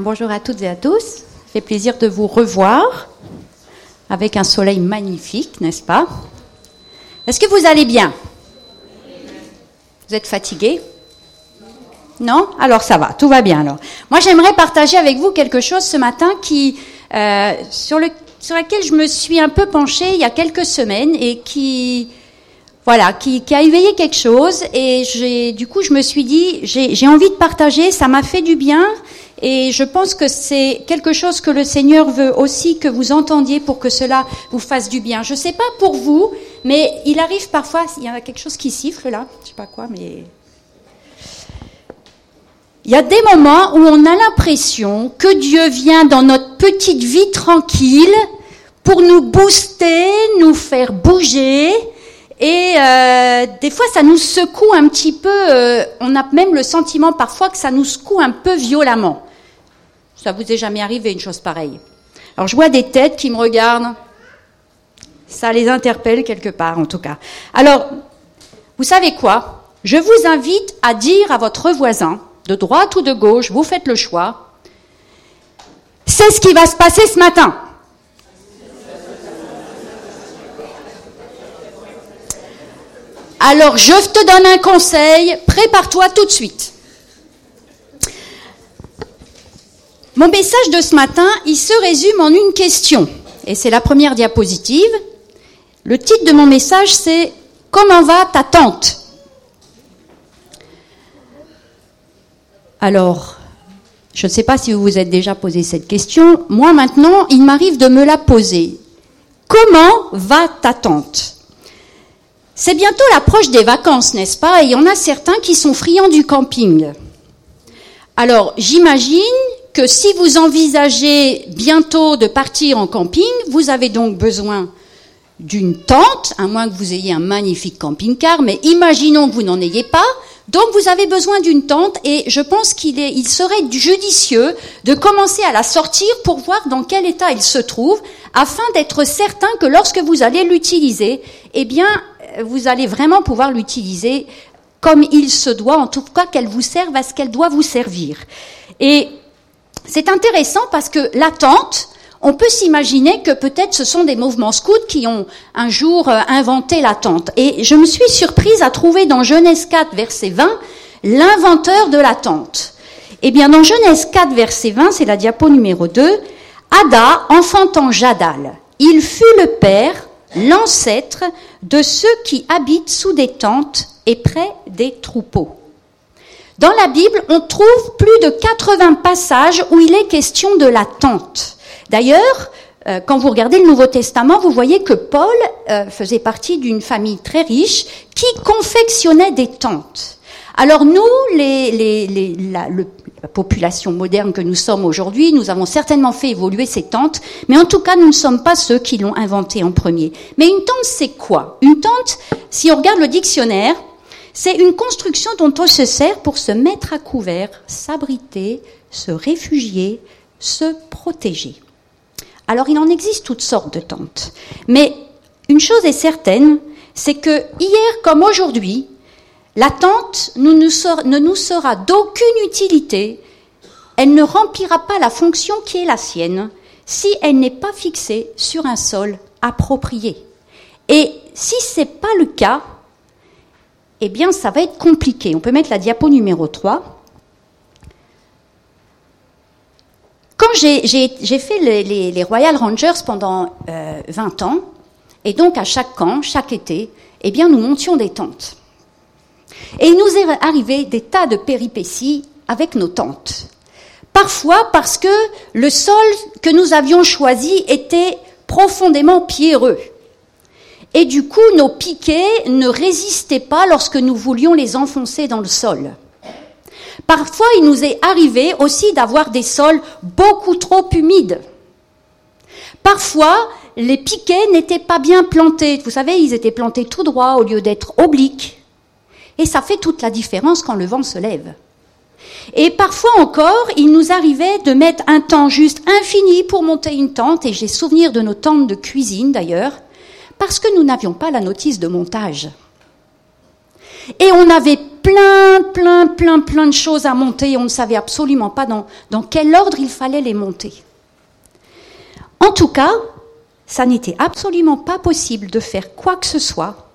bonjour à toutes et à tous. Ça fait plaisir de vous revoir avec un soleil magnifique, n'est-ce pas? Est-ce que vous allez bien? Vous êtes fatigué Non? Alors ça va, tout va bien alors. Moi j'aimerais partager avec vous quelque chose ce matin qui, euh, sur, le, sur laquelle je me suis un peu penchée il y a quelques semaines et qui, voilà, qui, a éveillé quelque chose et j'ai, du coup, je me suis dit, j'ai envie de partager, ça m'a fait du bien et je pense que c'est quelque chose que le Seigneur veut aussi que vous entendiez pour que cela vous fasse du bien. Je ne sais pas pour vous, mais il arrive parfois, il y a quelque chose qui siffle là, je sais pas quoi, mais il y a des moments où on a l'impression que Dieu vient dans notre petite vie tranquille pour nous booster, nous faire bouger, et euh, des fois, ça nous secoue un petit peu. Euh, on a même le sentiment parfois que ça nous secoue un peu violemment. Ça vous est jamais arrivé une chose pareille Alors, je vois des têtes qui me regardent. Ça les interpelle quelque part, en tout cas. Alors, vous savez quoi? Je vous invite à dire à votre voisin, de droite ou de gauche, vous faites le choix. C'est ce qui va se passer ce matin. Alors je te donne un conseil, prépare-toi tout de suite. Mon message de ce matin, il se résume en une question. Et c'est la première diapositive. Le titre de mon message, c'est Comment va ta tante? Alors, je ne sais pas si vous vous êtes déjà posé cette question. Moi maintenant, il m'arrive de me la poser. Comment va ta tante? C'est bientôt l'approche des vacances, n'est-ce pas? Et il y en a certains qui sont friands du camping. Alors, j'imagine que si vous envisagez bientôt de partir en camping, vous avez donc besoin d'une tente, à moins que vous ayez un magnifique camping-car, mais imaginons que vous n'en ayez pas. Donc vous avez besoin d'une tente et je pense qu'il il serait judicieux de commencer à la sortir pour voir dans quel état il se trouve, afin d'être certain que lorsque vous allez l'utiliser, eh bien, vous allez vraiment pouvoir l'utiliser comme il se doit, en tout cas qu'elle vous serve à ce qu'elle doit vous servir. Et c'est intéressant parce que l'attente, on peut s'imaginer que peut-être ce sont des mouvements scouts qui ont un jour euh, inventé l'attente. Et je me suis surprise à trouver dans Genèse 4, verset 20, l'inventeur de l'attente. Eh bien, dans Genèse 4, verset 20, c'est la diapo numéro 2, Ada enfantant Jadal. Il fut le père l'ancêtre de ceux qui habitent sous des tentes et près des troupeaux. Dans la Bible, on trouve plus de 80 passages où il est question de la tente. D'ailleurs, euh, quand vous regardez le Nouveau Testament, vous voyez que Paul euh, faisait partie d'une famille très riche qui confectionnait des tentes. Alors nous, les, les, les, la, population moderne que nous sommes aujourd'hui, nous avons certainement fait évoluer ces tentes, mais en tout cas, nous ne sommes pas ceux qui l'ont inventé en premier. Mais une tente, c'est quoi? Une tente, si on regarde le dictionnaire, c'est une construction dont on se sert pour se mettre à couvert, s'abriter, se réfugier, se protéger. Alors il en existe toutes sortes de tentes. Mais une chose est certaine, c'est que hier comme aujourd'hui, L'attente ne nous sera d'aucune utilité, elle ne remplira pas la fonction qui est la sienne si elle n'est pas fixée sur un sol approprié. Et si ce n'est pas le cas, eh bien ça va être compliqué. On peut mettre la diapo numéro 3. Quand j'ai fait les, Royal Rangers pendant 20 euh, ans, et donc à chaque camp, chaque été, eh bien nous montions des tentes. Et il nous est arrivé des tas de péripéties avec nos tentes. Parfois parce que le sol que nous avions choisi était profondément pierreux. Et du coup, nos piquets ne résistaient pas lorsque nous voulions les enfoncer dans le sol. Parfois, il nous est arrivé aussi d'avoir des sols beaucoup trop humides. Parfois, les piquets n'étaient pas bien plantés. Vous savez, ils étaient plantés tout droit au lieu d'être obliques. Et ça fait toute la différence quand le vent se lève. Et parfois encore, il nous arrivait de mettre un temps juste infini pour monter une tente, et j'ai souvenir de nos tentes de cuisine d'ailleurs, parce que nous n'avions pas la notice de montage. Et on avait plein, plein, plein, plein de choses à monter et on ne savait absolument pas dans, quel ordre il fallait les monter. En tout cas, ça n'était absolument pas possible de faire quoi que ce soit.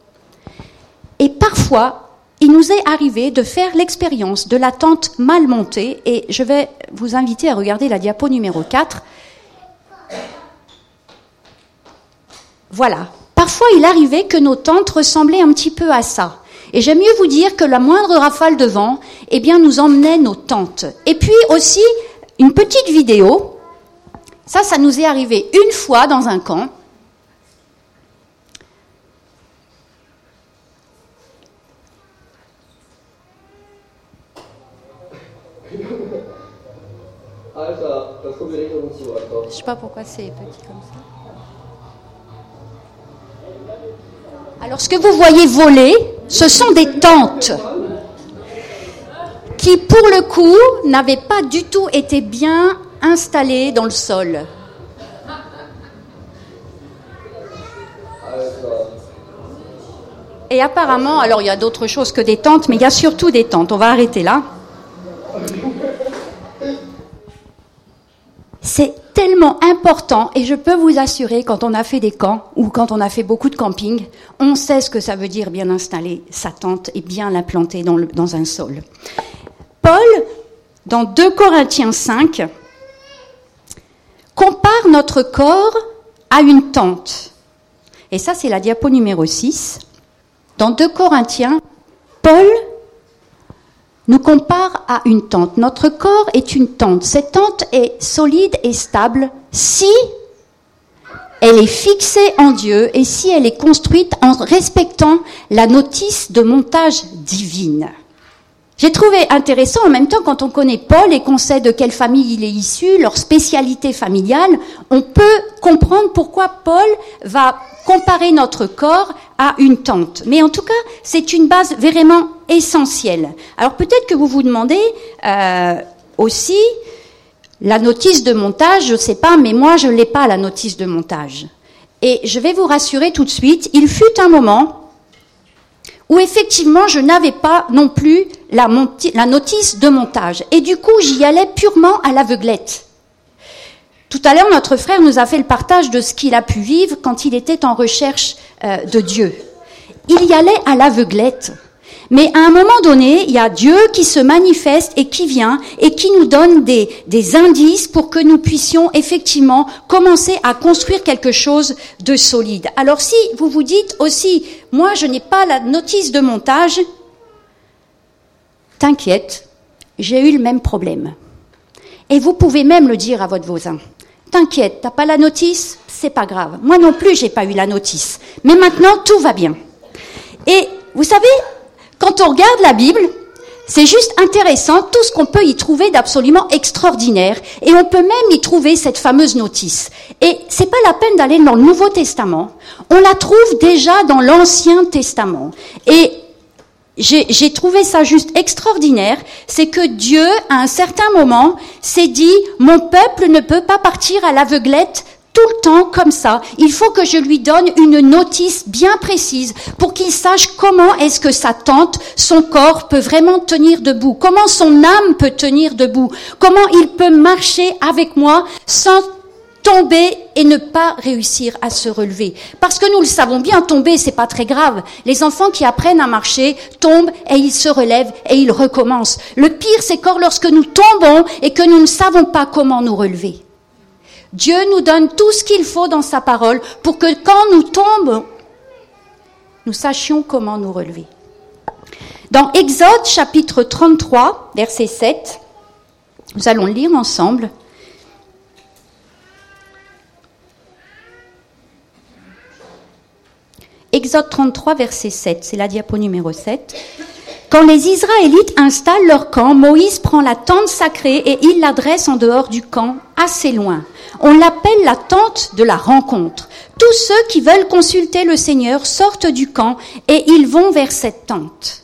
Et parfois, il nous est arrivé de faire l'expérience de la tente mal montée, et je vais vous inviter à regarder la diapo numéro 4. Voilà. Parfois, il arrivait que nos tentes ressemblaient un petit peu à ça. Et j'aime mieux vous dire que la moindre rafale de vent, eh bien, nous emmenait nos tentes. Et puis aussi, une petite vidéo. Ça, ça nous est arrivé une fois dans un camp. Je ne sais pas pourquoi c'est petit comme ça. Alors, ce que vous voyez voler, ce sont des tentes qui, pour le coup, n'avaient pas du tout été bien installées dans le sol. Et apparemment, alors il y a d'autres choses que des tentes, mais il y a surtout des tentes. On va arrêter là. C'est tellement important et je peux vous assurer, quand on a fait des camps ou quand on a fait beaucoup de camping, on sait ce que ça veut dire bien installer sa tente et bien la planter dans, dans un sol. Paul, dans 2 Corinthiens 5, compare notre corps à une tente. Et ça, c'est la diapo numéro 6. Dans 2 Corinthiens, Paul nous compare à une tente. Notre corps est une tente. Cette tente est solide et stable si elle est fixée en Dieu et si elle est construite en respectant la notice de montage divine. J'ai trouvé intéressant en même temps quand on connaît Paul et qu'on sait de quelle famille il est issu, leur spécialité familiale, on peut comprendre pourquoi Paul va comparer notre corps à une tente. Mais en tout cas, c'est une base vraiment essentielle. Alors peut-être que vous vous demandez euh, aussi la notice de montage, je ne sais pas, mais moi je ne l'ai pas la notice de montage. Et je vais vous rassurer tout de suite, il fut un moment où effectivement je n'avais pas non plus la, notice de montage. Et du coup j'y allais purement à l'aveuglette. Tout à l'heure, notre frère nous a fait le partage de ce qu'il a pu vivre quand il était en recherche euh, de Dieu. Il y allait à l'aveuglette. Mais à un moment donné, il y a Dieu qui se manifeste et qui vient et qui nous donne des, indices pour que nous puissions effectivement commencer à construire quelque chose de solide. Alors si vous vous dites aussi, moi je n'ai pas la notice de montage, t'inquiète, j'ai eu le même problème. Et vous pouvez même le dire à votre voisin. T'inquiète, t'as pas la notice C'est pas grave. Moi non plus, j'ai pas eu la notice. Mais maintenant, tout va bien. Et vous savez, quand on regarde la Bible, c'est juste intéressant tout ce qu'on peut y trouver d'absolument extraordinaire. Et on peut même y trouver cette fameuse notice. Et c'est pas la peine d'aller dans le Nouveau Testament. On la trouve déjà dans l'Ancien Testament. Et j'ai trouvé ça juste extraordinaire, c'est que Dieu, à un certain moment, s'est dit, mon peuple ne peut pas partir à l'aveuglette tout le temps comme ça. Il faut que je lui donne une notice bien précise pour qu'il sache comment est-ce que sa tente, son corps peut vraiment tenir debout, comment son âme peut tenir debout, comment il peut marcher avec moi sans tomber et ne pas réussir à se relever. Parce que nous le savons bien, tomber, c'est pas très grave. Les enfants qui apprennent à marcher tombent et ils se relèvent et ils recommencent. Le pire, c'est quand lorsque nous tombons et que nous ne savons pas comment nous relever. Dieu nous donne tout ce qu'il faut dans sa parole pour que quand nous tombons, nous sachions comment nous relever. Dans Exode chapitre 33, verset 7, nous allons le lire ensemble. Exode 33, verset 7, c'est la diapo numéro 7. Quand les Israélites installent leur camp, Moïse prend la tente sacrée et il l'adresse en dehors du camp, assez loin. On l'appelle la tente de la rencontre. Tous ceux qui veulent consulter le Seigneur sortent du camp et ils vont vers cette tente.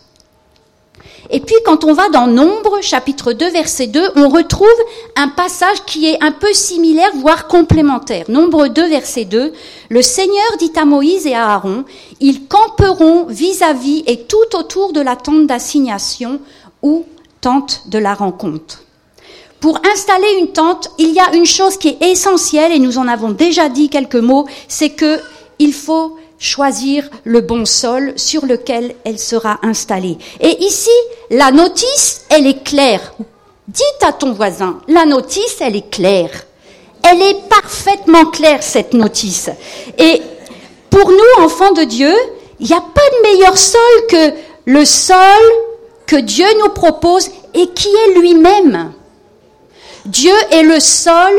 Et puis quand on va dans Nombre, chapitre 2, verset 2, on retrouve un passage qui est un peu similaire, voire complémentaire. Nombre 2, verset 2, le Seigneur dit à Moïse et à Aaron, ils camperont vis-à-vis et tout autour de la tente d'assignation ou tente de la rencontre. Pour installer une tente, il y a une chose qui est essentielle et nous en avons déjà dit quelques mots, c'est que il faut choisir le bon sol sur lequel elle sera installée. Et ici, la notice, elle est claire. Dites à ton voisin, la notice, elle est claire. Elle est parfaitement claire, cette notice. Et pour nous, enfants de Dieu, il n'y a pas de meilleur sol que le sol que Dieu nous propose et qui est lui-même. Dieu est le sol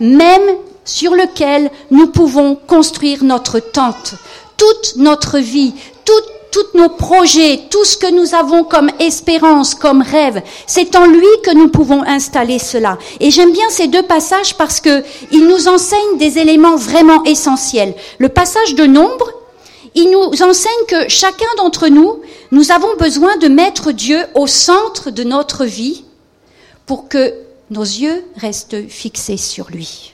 même sur lequel nous pouvons construire notre tente toute notre vie, tous nos projets, tout ce que nous avons comme espérance, comme rêve, c'est en lui que nous pouvons installer cela. Et j'aime bien ces deux passages parce que ils nous enseignent des éléments vraiment essentiels. Le passage de nombre, il nous enseigne que chacun d'entre nous, nous avons besoin de mettre Dieu au centre de notre vie pour que nos yeux restent fixés sur lui.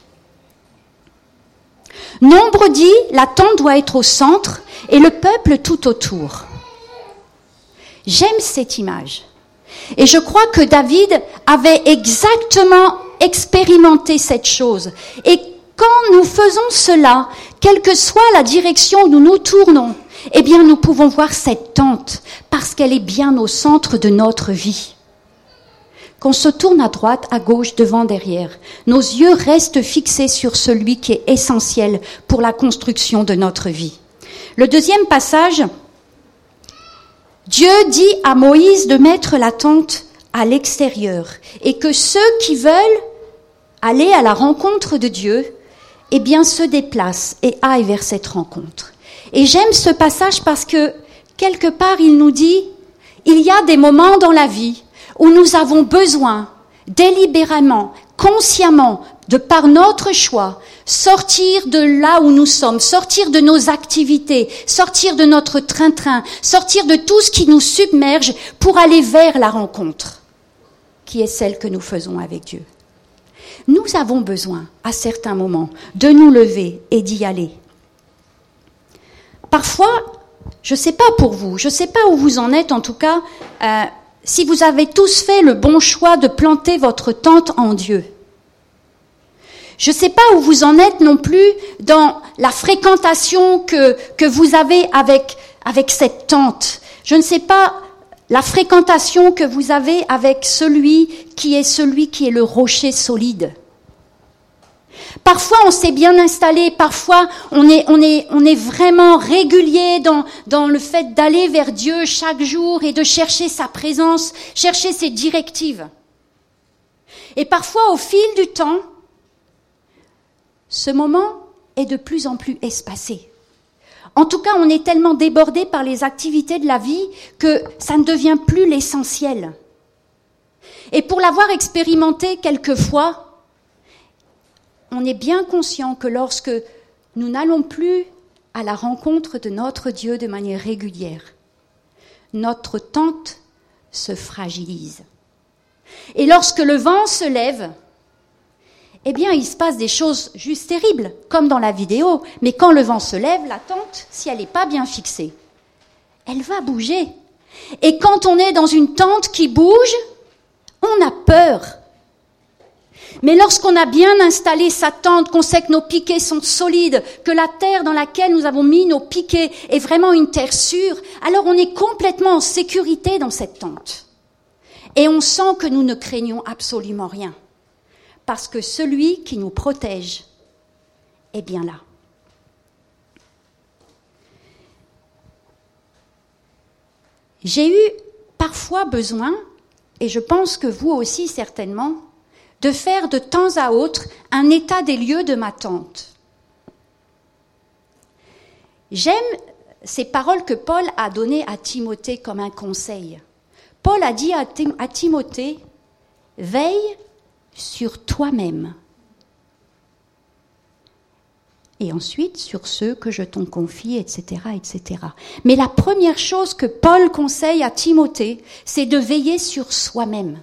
Nombre dit, la tente doit être au centre et le peuple tout autour. J'aime cette image. Et je crois que David avait exactement expérimenté cette chose. Et quand nous faisons cela, quelle que soit la direction où nous nous tournons, eh bien nous pouvons voir cette tente parce qu'elle est bien au centre de notre vie qu'on se tourne à droite, à gauche, devant, derrière. Nos yeux restent fixés sur celui qui est essentiel pour la construction de notre vie. Le deuxième passage, Dieu dit à Moïse de mettre la tente à l'extérieur et que ceux qui veulent aller à la rencontre de Dieu, eh bien, se déplacent et aillent vers cette rencontre. Et j'aime ce passage parce que quelque part, il nous dit, il y a des moments dans la vie où nous avons besoin délibérément, consciemment, de par notre choix, sortir de là où nous sommes, sortir de nos activités, sortir de notre train-train, sortir de tout ce qui nous submerge pour aller vers la rencontre, qui est celle que nous faisons avec Dieu. Nous avons besoin, à certains moments, de nous lever et d'y aller. Parfois, je ne sais pas pour vous, je ne sais pas où vous en êtes en tout cas, euh, si vous avez tous fait le bon choix de planter votre tente en Dieu. Je ne sais pas où vous en êtes non plus dans la fréquentation que, que vous avez avec, avec cette tente. Je ne sais pas la fréquentation que vous avez avec celui qui est celui qui est le rocher solide. Parfois, on s'est bien installé, parfois, on est, on est, on est vraiment régulier dans, dans le fait d'aller vers Dieu chaque jour et de chercher sa présence, chercher ses directives. Et parfois, au fil du temps, ce moment est de plus en plus espacé. En tout cas, on est tellement débordé par les activités de la vie que ça ne devient plus l'essentiel. Et pour l'avoir expérimenté quelquefois, on est bien conscient que lorsque nous n'allons plus à la rencontre de notre Dieu de manière régulière, notre tente se fragilise. Et lorsque le vent se lève, eh bien, il se passe des choses juste terribles, comme dans la vidéo. Mais quand le vent se lève, la tente, si elle n'est pas bien fixée, elle va bouger. Et quand on est dans une tente qui bouge, on a peur. Mais lorsqu'on a bien installé sa tente, qu'on sait que nos piquets sont solides, que la terre dans laquelle nous avons mis nos piquets est vraiment une terre sûre, alors on est complètement en sécurité dans cette tente. Et on sent que nous ne craignons absolument rien. Parce que celui qui nous protège est bien là. J'ai eu parfois besoin, et je pense que vous aussi certainement, de faire de temps à autre un état des lieux de ma tante. J'aime ces paroles que Paul a données à Timothée comme un conseil. Paul a dit à, Timothée, veille sur toi-même. et ensuite sur ceux que je t'en confie, etc., etc. Mais la première chose que Paul conseille à Timothée, c'est de veiller sur soi-même.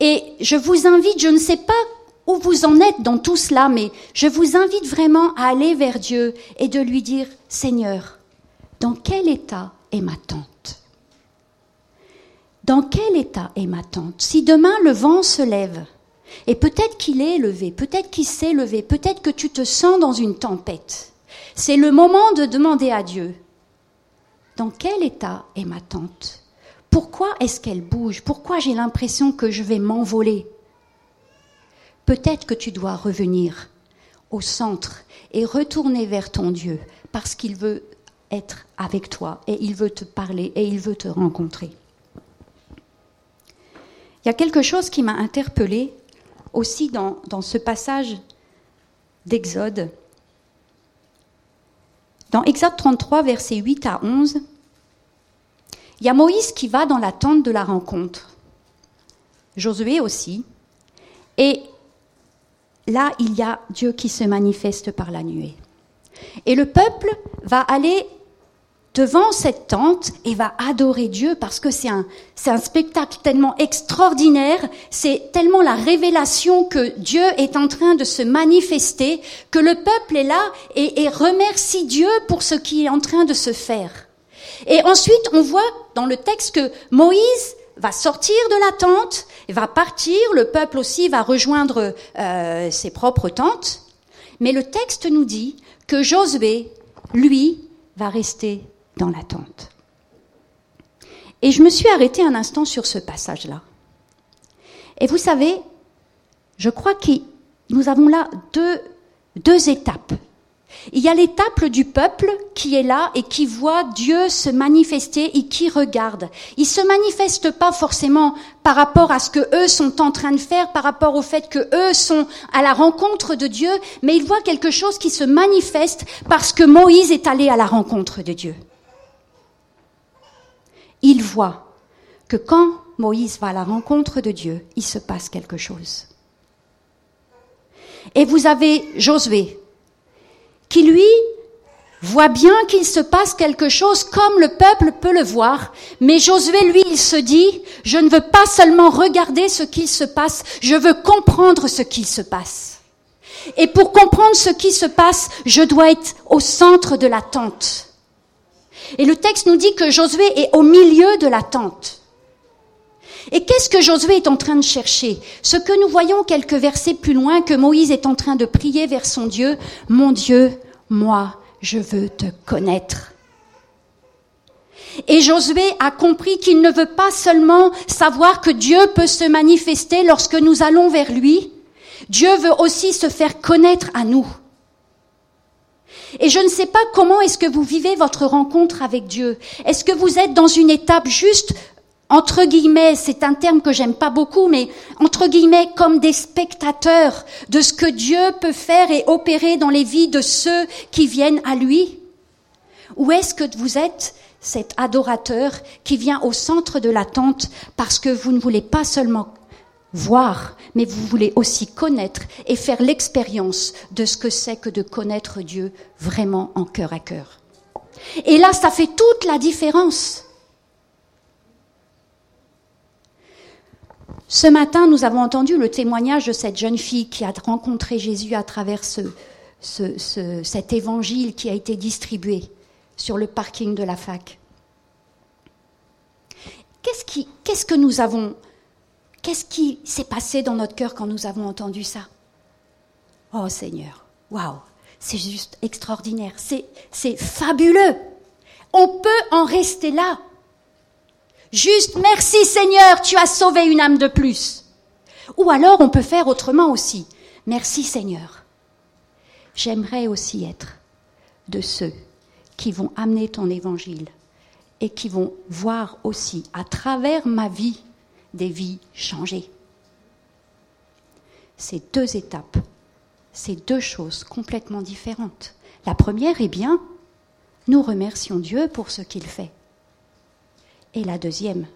Et je vous invite, je ne sais pas où vous en êtes dans tout cela, mais je vous invite vraiment à aller vers Dieu et de lui dire, Seigneur, dans quel état est ma tante Dans quel état est ma tante Si demain le vent se lève, et peut-être qu'il est levé, peut-être qu'il s'est levé, peut-être que tu te sens dans une tempête. C'est le moment de demander à Dieu, dans quel état est ma tante Pourquoi est-ce qu'elle bouge? Pourquoi j'ai l'impression que je vais m'envoler? Peut-être que tu dois revenir au centre et retourner vers ton Dieu parce qu'il veut être avec toi et il veut te parler et il veut te rencontrer. Il y a quelque chose qui m'a interpellée aussi dans, ce passage d'Exode. Dans Exode 33, versets 8 à 11, il y a Moïse qui va dans la tente de la rencontre. Josué aussi. Et là, il y a Dieu qui se manifeste par la nuée. Et le peuple va aller devant cette tente et va adorer Dieu parce que c'est un, spectacle tellement extraordinaire, c'est tellement la révélation que Dieu est en train de se manifester que le peuple est là et remercie Dieu pour ce qui est en train de se faire. Et ensuite, on voit dans le texte que Moïse va sortir de la tente, va partir, le peuple aussi va rejoindre euh, ses propres tentes, mais le texte nous dit que Josué, lui, va rester dans l'attente. Et je me suis arrêtée un instant sur ce passage-là. Et vous savez, je crois que nous avons là deux, deux étapes. Il y a l'étape du peuple qui est là et qui voit Dieu se manifester et qui regarde. Il se manifeste pas forcément par rapport à ce que eux sont en train de faire, par rapport au fait que eux sont à la rencontre de Dieu, mais il voit quelque chose qui se manifeste parce que Moïse est allé à la rencontre de Dieu il voit que quand Moïse va à la rencontre de Dieu, il se passe quelque chose. Et vous avez Josué, qui lui voit bien qu'il se passe quelque chose comme le peuple peut le voir, mais Josué, lui, il se dit, je ne veux pas seulement regarder ce qu'il se passe, je veux comprendre ce qu'il se passe. Et pour comprendre ce qui se passe, je dois être au centre de la tente. Et le texte nous dit que Josué est au milieu de la tente. Et qu'est-ce que Josué est en train de chercher? Ce que nous voyons quelques versets plus loin, que Moïse est en train de prier vers son Dieu, Mon Dieu, moi, je veux te connaître. Et Josué a compris qu'il ne veut pas seulement savoir que Dieu peut se manifester lorsque nous allons vers lui, Dieu veut aussi se faire connaître à nous. Et je ne sais pas comment est-ce que vous vivez votre rencontre avec Dieu. Est-ce que vous êtes dans une étape juste entre guillemets, c'est un terme que j'aime pas beaucoup, mais entre guillemets, comme des spectateurs de ce que Dieu peut faire et opérer dans les vies de ceux qui viennent à lui? Ou est-ce que vous êtes cet adorateur qui vient au centre de l'attente parce que vous ne voulez pas seulement voir, mais vous voulez aussi connaître et faire l'expérience de ce que c'est que de connaître Dieu vraiment en cœur à cœur. Et là, ça fait toute la différence. Ce matin, nous avons entendu le témoignage de cette jeune fille qui a rencontré Jésus à travers cet évangile qui a été distribué sur le parking de la fac. Qu'est-ce, qu'est-ce que nous avons Qu'est-ce qui s'est passé dans notre cœur quand nous avons entendu ça? Oh Seigneur, waouh, c'est juste extraordinaire, c'est, c'est fabuleux. On peut en rester là. Juste merci Seigneur, tu as sauvé une âme de plus. Ou alors on peut faire autrement aussi. Merci Seigneur. J'aimerais aussi être de ceux qui vont amener ton évangile et qui vont voir aussi à travers ma vie des vies changées. C'est deux étapes, c'est deux choses complètement différentes. La première est bien, nous remercions Dieu pour ce qu'il fait. Et la deuxième,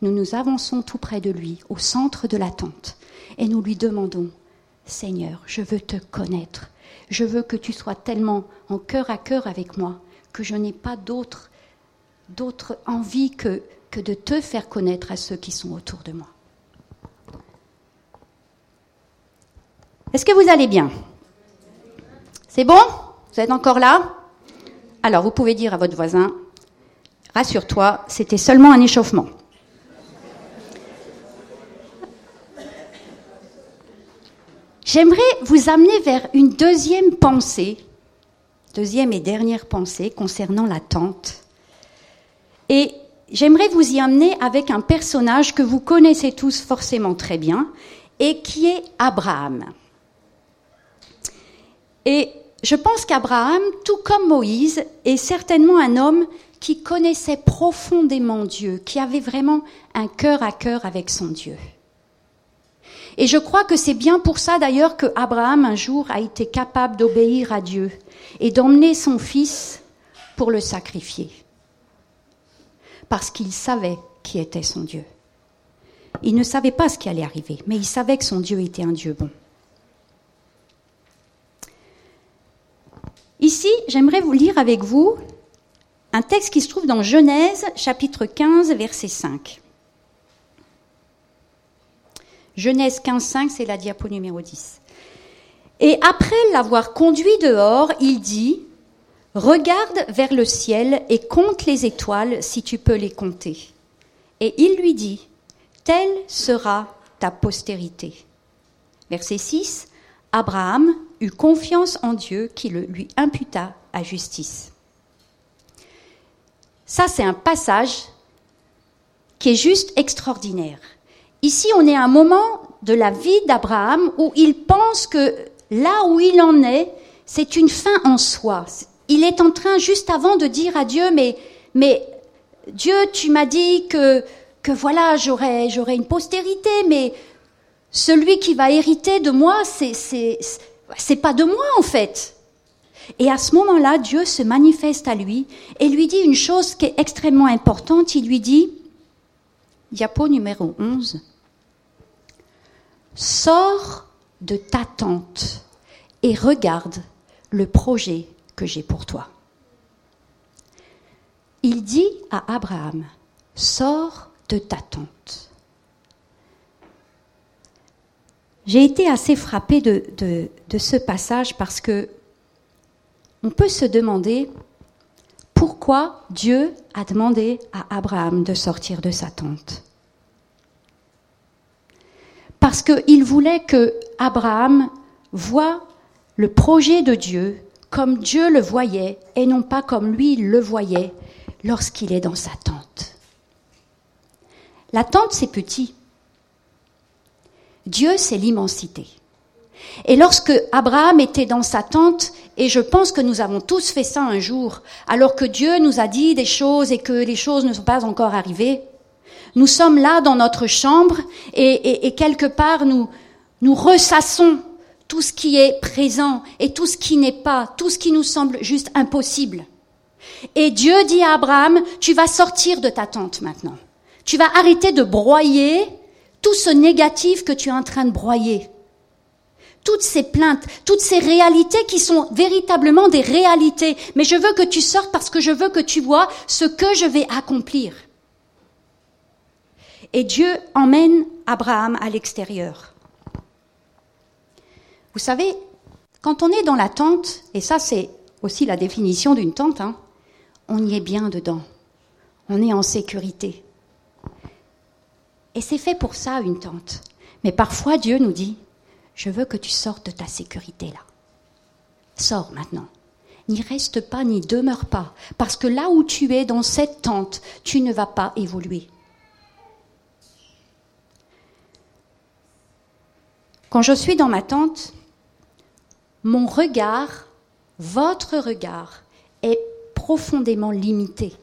nous nous avançons tout près de lui, au centre de l'attente, et nous lui demandons, Seigneur, je veux te connaître, Je veux que tu sois tellement en cœur à cœur avec moi que je n'ai pas d'autre, envie que de te faire connaître à ceux qui sont autour de moi. Est-ce que vous allez bien? C'est bon? Vous êtes encore là? Alors, vous pouvez dire à votre voisin, rassure-toi, c'était seulement un échauffement. J'aimerais vous amener vers une deuxième pensée, deuxième et dernière pensée concernant la tente. Et j'aimerais vous y amener avec un personnage que vous connaissez tous forcément très bien et qui est Abraham. Et je pense qu'Abraham, tout comme Moïse, est certainement un homme qui connaissait profondément Dieu, qui avait vraiment un cœur à cœur avec son Dieu. Et je crois que c'est bien pour ça d'ailleurs que Abraham un jour a été capable d'obéir à Dieu et d'emmener son fils pour le sacrifier. Parce qu'il savait qui était son Dieu. Il ne savait pas ce qui allait arriver, mais il savait que son Dieu était un Dieu bon. Ici, j'aimerais vous lire avec vous un texte qui se trouve dans Genèse chapitre 15 verset 5. Genèse 15, 5, c'est la diapo numéro 10. Et après l'avoir conduit dehors, il dit, Regarde vers le ciel et compte les étoiles si tu peux les compter. Et il lui dit, Telle sera ta postérité. Verset 6, Abraham eut confiance en Dieu qui le lui imputa à justice. Ça, c'est un passage qui est juste extraordinaire. Ici, on est à un moment de la vie d'Abraham où il pense que là où il en est, c'est une fin en soi. Il est en train, juste avant, de dire à Dieu, mais, Dieu, tu m'as dit que, que voilà, j'aurai, une postérité, mais celui qui va hériter de moi, c'est pas de moi, en fait. Et à ce moment-là, Dieu se manifeste à lui et lui dit une chose qui est extrêmement importante. Il lui dit, diapo numéro 11, Sors de ta tente et regarde le projet que j'ai pour toi. Il dit à Abraham, Sors de ta tente. J'ai été assez frappée de, de, ce passage parce que on peut se demander pourquoi Dieu a demandé à Abraham de sortir de sa tente parce qu'il voulait que Abraham voit le projet de Dieu comme Dieu le voyait et non pas comme lui le voyait lorsqu'il est dans sa tente. La tente, c'est petit. Dieu, c'est l'immensité. Et lorsque Abraham était dans sa tente, et je pense que nous avons tous fait ça un jour, alors que Dieu nous a dit des choses et que les choses ne sont pas encore arrivées, nous sommes là dans notre chambre et, quelque part nous, nous ressassons tout ce qui est présent et tout ce qui n'est pas, tout ce qui nous semble juste impossible. Et Dieu dit à Abraham, tu vas sortir de ta tente maintenant. Tu vas arrêter de broyer tout ce négatif que tu es en train de broyer. Toutes ces plaintes, toutes ces réalités qui sont véritablement des réalités. Mais je veux que tu sortes parce que je veux que tu vois ce que je vais accomplir. Et Dieu emmène Abraham à l'extérieur. Vous savez, quand on est dans la tente, et ça c'est aussi la définition d'une tente, hein, on y est bien dedans. On est en sécurité. Et c'est fait pour ça une tente. Mais parfois Dieu nous dit, je veux que tu sortes de ta sécurité là. Sors maintenant. N'y reste pas, n'y demeure pas. Parce que là où tu es dans cette tente, tu ne vas pas évoluer. Quand je suis dans ma tente, mon regard, votre regard, est profondément limité.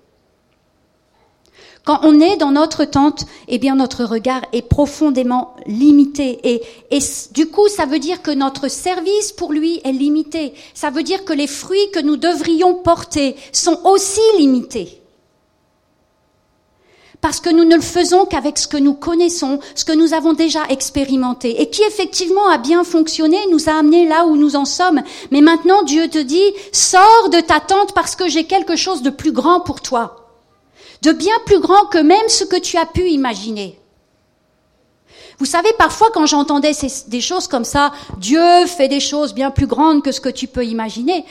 Quand on est dans notre tente, eh bien notre regard est profondément limité. Et, et, du coup, ça veut dire que notre service pour lui est limité. Ça veut dire que les fruits que nous devrions porter sont aussi limités. parce que nous ne le faisons qu'avec ce que nous connaissons, ce que nous avons déjà expérimenté, et qui effectivement a bien fonctionné, nous a amenés là où nous en sommes. Mais maintenant, Dieu te dit, sors de ta tente parce que j'ai quelque chose de plus grand pour toi, de bien plus grand que même ce que tu as pu imaginer. Vous savez, parfois quand j'entendais des choses comme ça, Dieu fait des choses bien plus grandes que ce que tu peux imaginer,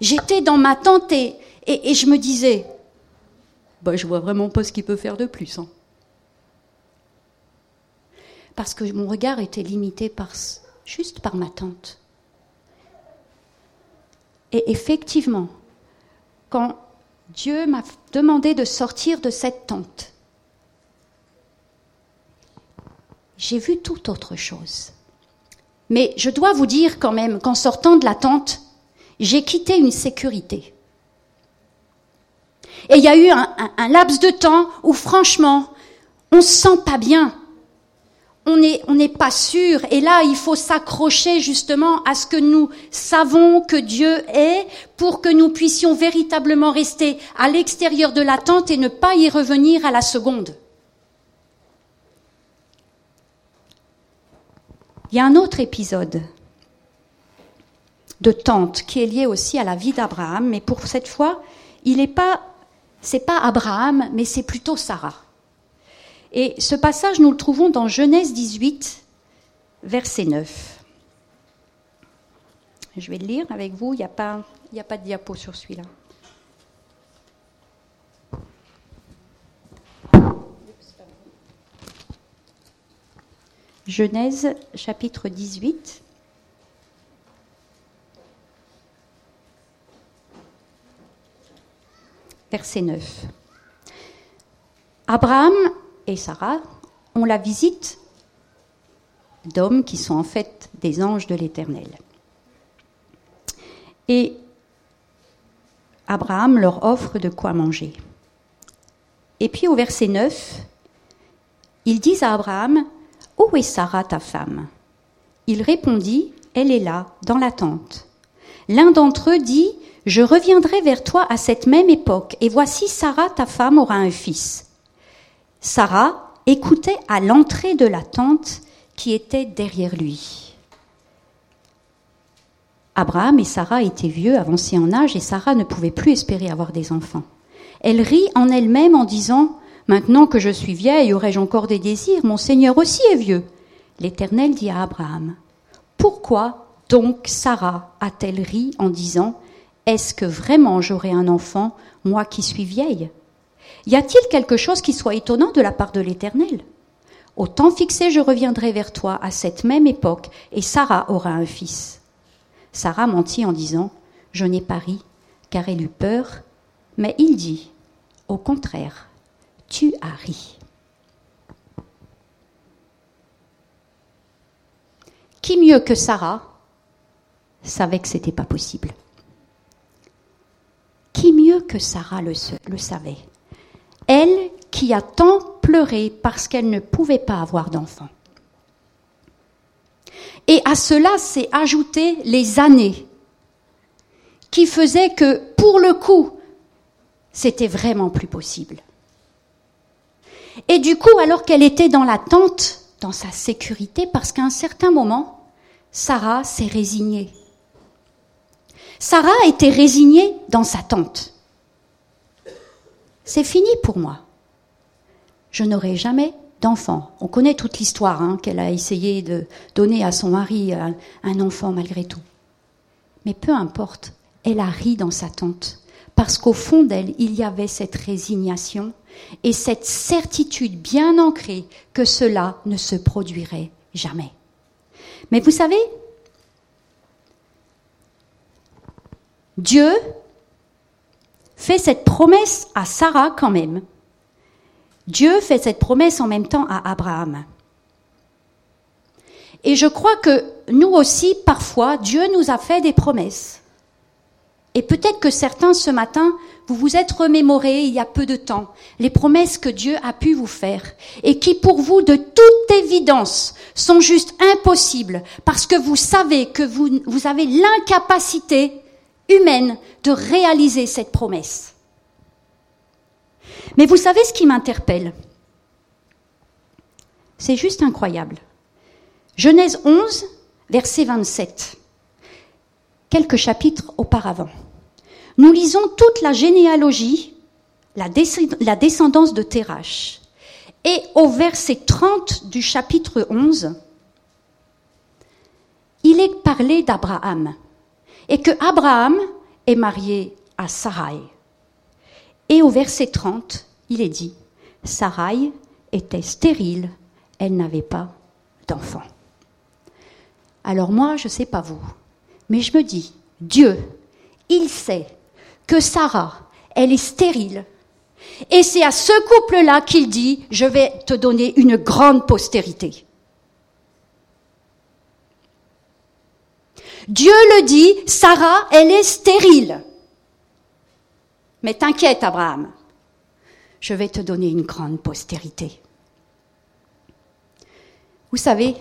j'étais dans ma tente et, et, je me disais, bah, je vois vraiment pas ce qu'il peut faire de plus. Hein. Parce que mon regard était limité par, juste par ma tente. Et effectivement, quand Dieu m'a demandé de sortir de cette tente, j'ai vu tout autre chose. Mais je dois vous dire quand même qu'en sortant de la tente, j'ai quitté une sécurité. Et il y a eu un, laps de temps où franchement, on se sent pas bien. On n'est pas sûr. Et là, il faut s'accrocher justement à ce que nous savons que Dieu est pour que nous puissions véritablement rester à l'extérieur de la tente et ne pas y revenir à la seconde. Il y a un autre épisode de tente qui est lié aussi à la vie d'Abraham, mais pour cette fois, il n'est c'est pas Abraham, mais c'est plutôt Sarah. Et ce passage, nous le trouvons dans Genèse 18, verset 9. Je vais le lire avec vous, il n'y a, pas, a pas de diapo sur celui-là. Genèse chapitre 18. Verset 9. Abraham et Sarah ont la visite d'hommes qui sont en fait des anges de l'Éternel. Et Abraham leur offre de quoi manger. Et puis au verset 9, ils disent à Abraham, où est Sarah, ta femme? Il répondit, Elle est là, dans la tente. L'un d'entre eux dit, Je reviendrai vers toi à cette même époque, et voici Sarah, ta femme, aura un fils. Sarah écoutait à l'entrée de la tente qui était derrière lui. Abraham et Sarah étaient vieux, avancés en âge, et Sarah ne pouvait plus espérer avoir des enfants. Elle rit en elle-même en disant Maintenant que je suis vieille, aurais-je encore des désirs? Mon Seigneur aussi est vieux. L'Éternel dit à Abraham, Pourquoi donc Sarah a-t-elle ri en disant, Est-ce que vraiment j'aurai un enfant, moi qui suis vieille? Y a-t-il quelque chose qui soit étonnant de la part de l'Éternel? Au temps fixé, je reviendrai vers toi à cette même époque, et Sarah aura un fils. Sarah mentit en disant, Je n'ai pas ri, car elle eut peur, mais il dit, Au contraire, tu as ri. Qui mieux que Sarah savait que ce n'était pas possible? Qui mieux que Sarah le savait? Elle qui a tant pleuré parce qu'elle ne pouvait pas avoir d'enfant. Et à cela s'est ajouté les années qui faisaient que, pour le coup, c'était vraiment plus possible. Et du coup, alors qu'elle était dans la tente, dans sa sécurité, parce qu'à un certain moment, Sarah s'est résignée. Sarah était résignée dans sa tente. C'est fini pour moi. Je n'aurai jamais d'enfant. On connaît toute l'histoire hein, qu'elle a essayé de donner à son mari un, un enfant malgré tout. Mais peu importe, elle a ri dans sa tente parce qu'au fond d'elle, il y avait cette résignation et cette certitude bien ancrée que cela ne se produirait jamais. Mais vous savez, Dieu fait cette promesse à Sarah quand même. Dieu fait cette promesse en même temps à Abraham. Et je crois que nous aussi, parfois, Dieu nous a fait des promesses. Et peut-être que certains ce matin, vous vous êtes remémorés il y a peu de temps les promesses que Dieu a pu vous faire et qui pour vous de toute évidence sont juste impossibles parce que vous savez que vous, vous avez l'incapacité humaine de réaliser cette promesse. Mais vous savez ce qui m'interpelle? C'est juste incroyable. Genèse 11, verset 27. Quelques chapitres auparavant. Nous lisons toute la généalogie, la, descendance de Terach. Et au verset 30 du chapitre 11, il est parlé d'Abraham. Et que Abraham est marié à Sarai. Et au verset 30, il est dit, Sarai était stérile, elle n'avait pas d'enfant. Alors moi, je ne sais pas vous, mais je me dis, Dieu, il sait que Sarah, elle est stérile. Et c'est à ce couple-là qu'il dit, je vais te donner une grande postérité. Dieu le dit, Sarah, elle est stérile. Mais t'inquiète, Abraham, je vais te donner une grande postérité. Vous savez,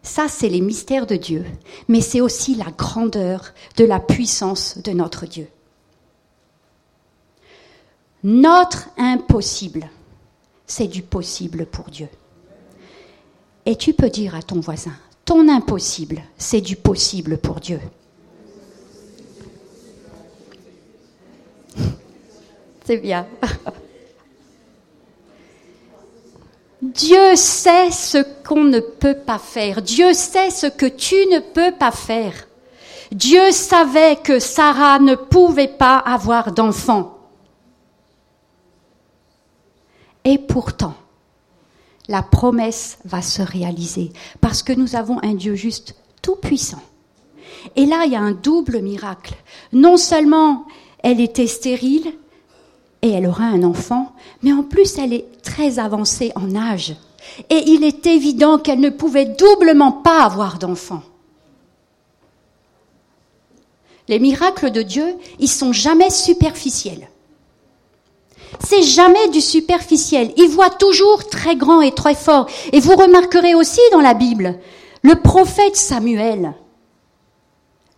ça c'est les mystères de Dieu, mais c'est aussi la grandeur de la puissance de notre Dieu. Notre impossible, c'est du possible pour Dieu. Et tu peux dire à ton voisin, ton impossible, c'est du possible pour Dieu. C'est bien. Dieu sait ce qu'on ne peut pas faire. Dieu sait ce que tu ne peux pas faire. Dieu savait que Sarah ne pouvait pas avoir d'enfant. Et pourtant, la promesse va se réaliser parce que nous avons un Dieu juste tout puissant. Et là, il y a un double miracle. Non seulement elle était stérile et elle aura un enfant, mais en plus elle est très avancée en âge. Et il est évident qu'elle ne pouvait doublement pas avoir d'enfant. Les miracles de Dieu, ils sont jamais superficiels. C'est jamais du superficiel. Il voit toujours très grand et très fort. Et vous remarquerez aussi dans la Bible, le prophète Samuel,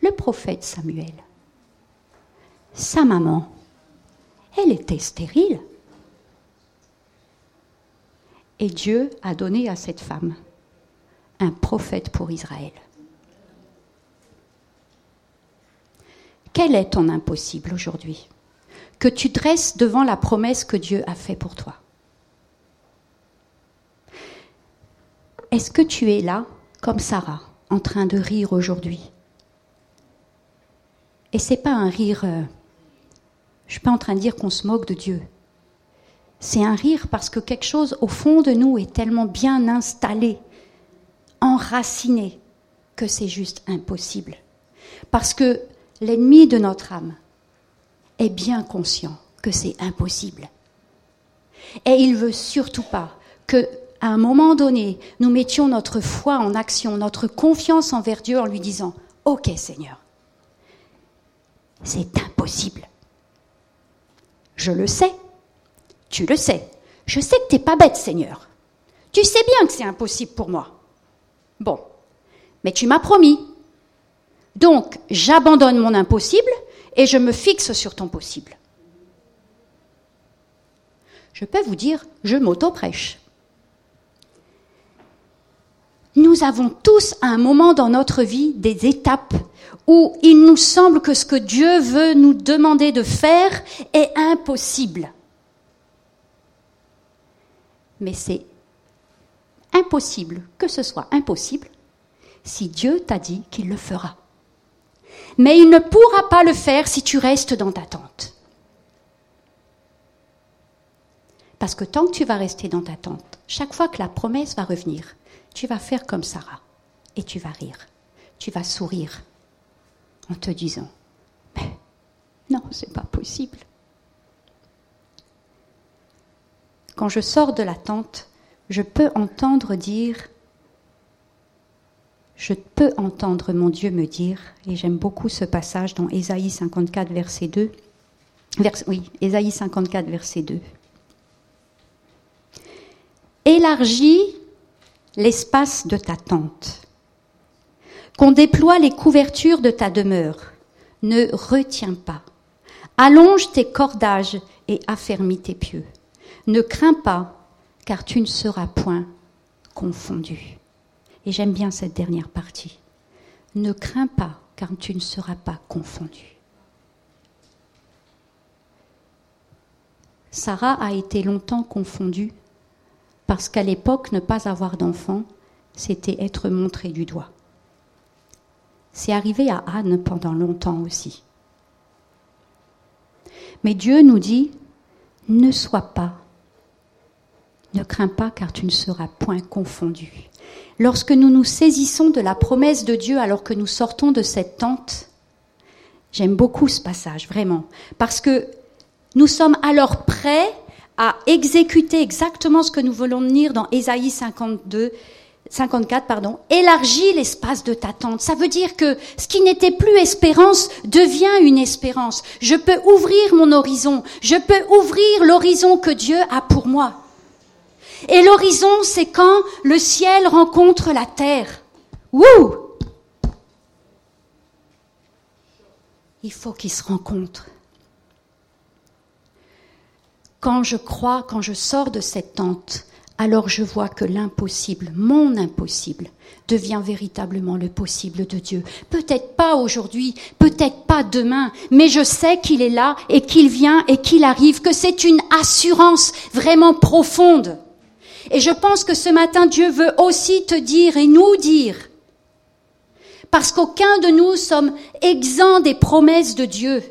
le prophète Samuel, sa maman, elle était stérile. Et Dieu a donné à cette femme un prophète pour Israël. Quel est ton impossible aujourd'hui? Que tu dresses devant la promesse que Dieu a faite pour toi. Est-ce que tu es là, comme Sarah, en train de rire aujourd'hui? Et c'est pas un rire. Euh, je suis pas en train de dire qu'on se moque de Dieu. C'est un rire parce que quelque chose au fond de nous est tellement bien installé, enraciné, que c'est juste impossible. Parce que l'ennemi de notre âme, est bien conscient que c'est impossible. Et il veut surtout pas que, à un moment donné, nous mettions notre foi en action, notre confiance envers Dieu en lui disant Ok, Seigneur, c'est impossible. Je le sais, tu le sais. Je sais que tu n'es pas bête, Seigneur. Tu sais bien que c'est impossible pour moi. Bon, mais tu m'as promis. Donc, j'abandonne mon impossible et je me fixe sur ton possible. Je peux vous dire, je m'auto-prêche. Nous avons tous à un moment dans notre vie des étapes où il nous semble que ce que Dieu veut nous demander de faire est impossible. Mais c'est impossible que ce soit impossible si Dieu t'a dit qu'il le fera mais il ne pourra pas le faire si tu restes dans ta tente. Parce que tant que tu vas rester dans ta tente, chaque fois que la promesse va revenir, tu vas faire comme Sarah et tu vas rire, tu vas sourire en te disant Mais non, c'est pas possible. Quand je sors de la tente, je peux entendre dire je peux entendre mon Dieu me dire, et j'aime beaucoup ce passage dans Ésaïe 54, verset 2. oui, Ésaïe 54, verset 2. Élargis l'espace de ta tente, qu'on déploie les couvertures de ta demeure. Ne retiens pas. Allonge tes cordages et affermis tes pieux. Ne crains pas, car tu ne seras point confondu. Et j'aime bien cette dernière partie. Ne crains pas, car tu ne seras pas confondu. Sarah a été longtemps confondue parce qu'à l'époque, ne pas avoir d'enfant, c'était être montré du doigt. C'est arrivé à Anne pendant longtemps aussi. Mais Dieu nous dit, ne sois pas, ne crains pas car tu ne seras point confondu. Lorsque nous nous saisissons de la promesse de Dieu alors que nous sortons de cette tente, j'aime beaucoup ce passage, vraiment, parce que nous sommes alors prêts à exécuter exactement ce que nous voulons lire dans Ésaïe 52, 54, pardon, élargis l'espace de ta tente. Ça veut dire que ce qui n'était plus espérance devient une espérance. Je peux ouvrir mon horizon. Je peux ouvrir l'horizon que Dieu a pour moi. Et l'horizon, c'est quand le ciel rencontre la terre. Wouh! Il faut qu'ils se rencontrent. Quand je crois, quand je sors de cette tente, alors je vois que l'impossible, mon impossible, devient véritablement le possible de Dieu. Peut-être pas aujourd'hui, peut-être pas demain, mais je sais qu'il est là et qu'il vient et qu'il arrive, que c'est une assurance vraiment profonde. Et je pense que ce matin, Dieu veut aussi te dire et nous dire, parce qu'aucun de nous sommes exempts des promesses de Dieu.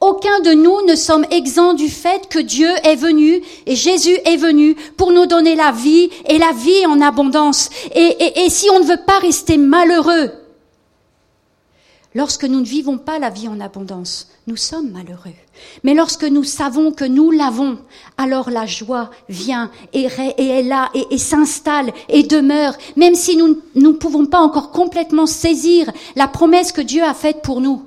Aucun de nous ne sommes exempts du fait que Dieu est venu et Jésus est venu pour nous donner la vie et la vie en abondance. Et, si on ne veut pas rester malheureux, lorsque nous ne vivons pas la vie en abondance, nous sommes malheureux. Mais lorsque nous savons que nous l'avons, alors la joie vient et, est là et, s'installe et demeure, même si nous ne pouvons pas encore complètement saisir la promesse que Dieu a faite pour nous.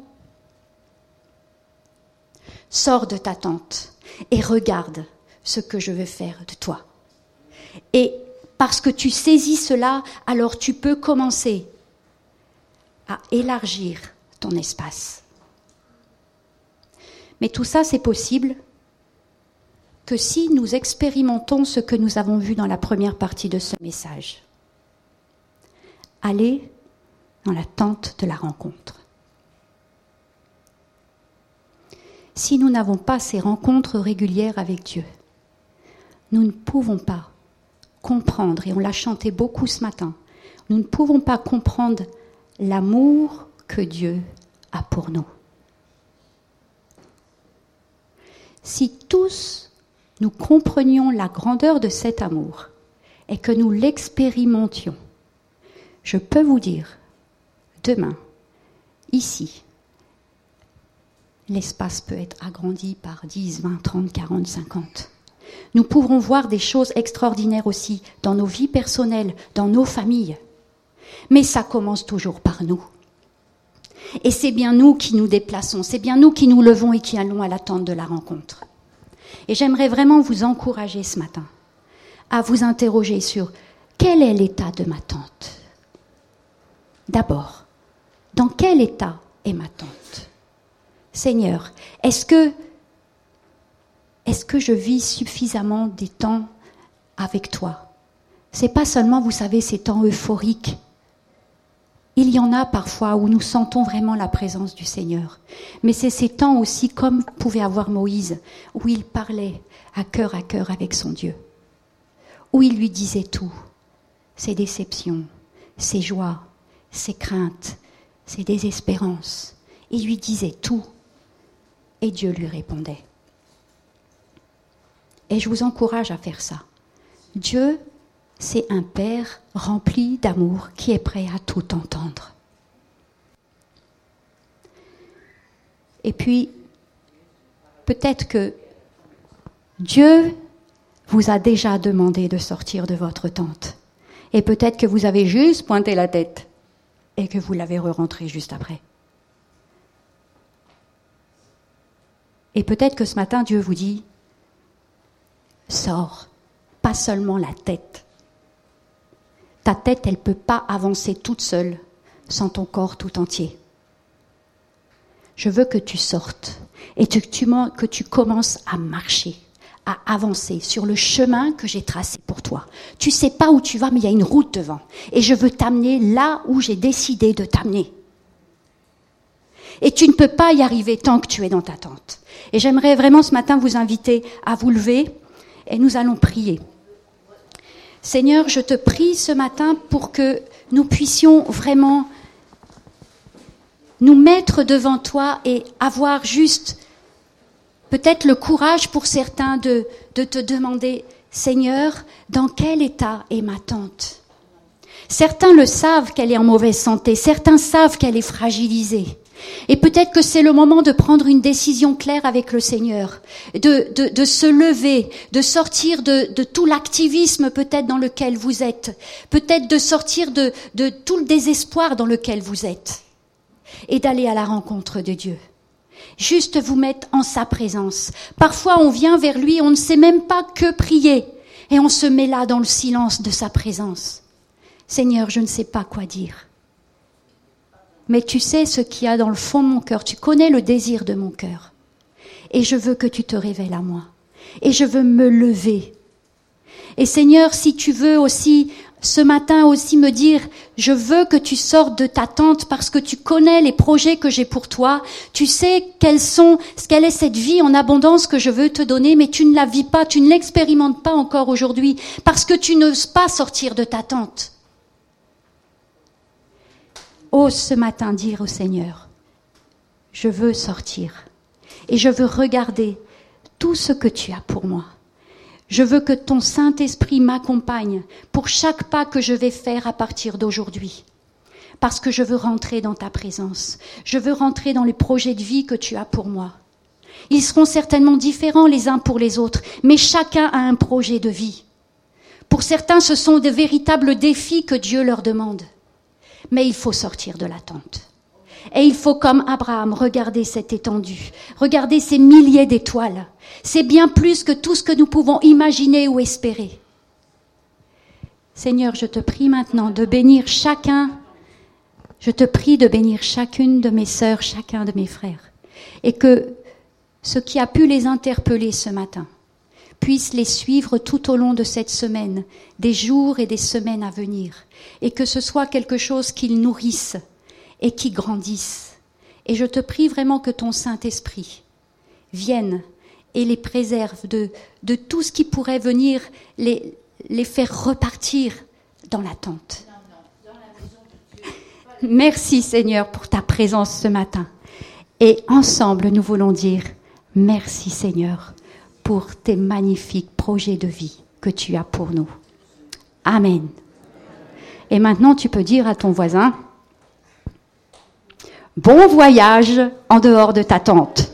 Sors de ta tente et regarde ce que je veux faire de toi. Et parce que tu saisis cela, alors tu peux commencer à élargir ton espace. Mais tout ça, c'est possible que si nous expérimentons ce que nous avons vu dans la première partie de ce message. Aller dans la tente de la rencontre. si nous n'avons pas ces rencontres régulières avec Dieu, nous ne pouvons pas comprendre, et on l'a chanté beaucoup ce matin, nous ne pouvons pas comprendre l'amour que Dieu a pour nous. Si tous nous comprenions la grandeur de cet amour et que nous l'expérimentions, je peux vous dire, demain, ici, l'espace peut être agrandi par 10, 20, 30, 40, 50. Nous pourrons voir des choses extraordinaires aussi dans nos vies personnelles, dans nos familles. Mais ça commence toujours par nous. Et c'est bien nous qui nous déplaçons, c'est bien nous qui nous levons et qui allons à l'attente de la rencontre. Et j'aimerais vraiment vous encourager ce matin à vous interroger sur quel est l'état de ma tante. D'abord, dans quel état est ma tante Seigneur, est-ce que, est-ce que je vis suffisamment des temps avec toi? C'est pas seulement, vous savez, ces temps euphoriques. Il y en a parfois où nous sentons vraiment la présence du Seigneur. Mais c'est ces temps aussi, comme pouvait avoir Moïse, où il parlait à cœur à cœur avec son Dieu, où il lui disait tout, ses déceptions, ses joies, ses craintes, ses désespérances. Il lui disait tout. Et Dieu lui répondait. Et je vous encourage à faire ça. Dieu, c'est un Père rempli d'amour qui est prêt à tout entendre. Et puis, peut-être que Dieu vous a déjà demandé de sortir de votre tente. Et peut-être que vous avez juste pointé la tête et que vous l'avez re-rentré juste après. Et peut-être que ce matin, Dieu vous dit, sors, pas seulement la tête. Ta tête, elle ne peut pas avancer toute seule sans ton corps tout entier. Je veux que tu sortes et que tu, que tu commences à marcher, à avancer sur le chemin que j'ai tracé pour toi. Tu sais pas où tu vas, mais il y a une route devant. Et je veux t'amener là où j'ai décidé de t'amener. Et tu ne peux pas y arriver tant que tu es dans ta tente. Et j'aimerais vraiment ce matin vous inviter à vous lever et nous allons prier. Seigneur, je te prie ce matin pour que nous puissions vraiment nous mettre devant toi et avoir juste peut-être le courage pour certains de, de te demander, Seigneur, dans quel état est ma tante Certains le savent qu'elle est en mauvaise santé, certains savent qu'elle est fragilisée. Et peut-être que c'est le moment de prendre une décision claire avec le Seigneur, de, de, se lever, de sortir de, de tout l'activisme peut-être dans lequel vous êtes, peut-être de sortir de, de tout le désespoir dans lequel vous êtes, et d'aller à la rencontre de Dieu. Juste vous mettre en sa présence. Parfois on vient vers lui, on ne sait même pas que prier, et on se met là dans le silence de sa présence. Seigneur, je ne sais pas quoi dire. Mais tu sais ce qu'il y a dans le fond de mon cœur, tu connais le désir de mon cœur. Et je veux que tu te révèles à moi. Et je veux me lever. Et Seigneur, si tu veux aussi ce matin aussi me dire, je veux que tu sortes de ta tente parce que tu connais les projets que j'ai pour toi, tu sais quels sont, quelle est cette vie en abondance que je veux te donner, mais tu ne la vis pas, tu ne l'expérimentes pas encore aujourd'hui parce que tu n'oses pas sortir de ta tente ose ce matin dire au Seigneur, je veux sortir et je veux regarder tout ce que tu as pour moi. Je veux que ton Saint-Esprit m'accompagne pour chaque pas que je vais faire à partir d'aujourd'hui. Parce que je veux rentrer dans ta présence. Je veux rentrer dans les projets de vie que tu as pour moi. Ils seront certainement différents les uns pour les autres, mais chacun a un projet de vie. Pour certains, ce sont de véritables défis que Dieu leur demande. Mais il faut sortir de l'attente. Et il faut, comme Abraham, regarder cette étendue, regarder ces milliers d'étoiles. C'est bien plus que tout ce que nous pouvons imaginer ou espérer. Seigneur, je te prie maintenant de bénir chacun, je te prie de bénir chacune de mes sœurs, chacun de mes frères, et que ce qui a pu les interpeller ce matin puisse les suivre tout au long de cette semaine, des jours et des semaines à venir, et que ce soit quelque chose qu'ils nourrissent et qui grandisse. Et je te prie vraiment que ton Saint-Esprit vienne et les préserve de, de tout ce qui pourrait venir les, les faire repartir dans l'attente. Merci Seigneur pour ta présence ce matin. Et ensemble, nous voulons dire merci Seigneur pour tes magnifiques projets de vie que tu as pour nous. Amen. Et maintenant, tu peux dire à ton voisin, bon voyage en dehors de ta tente.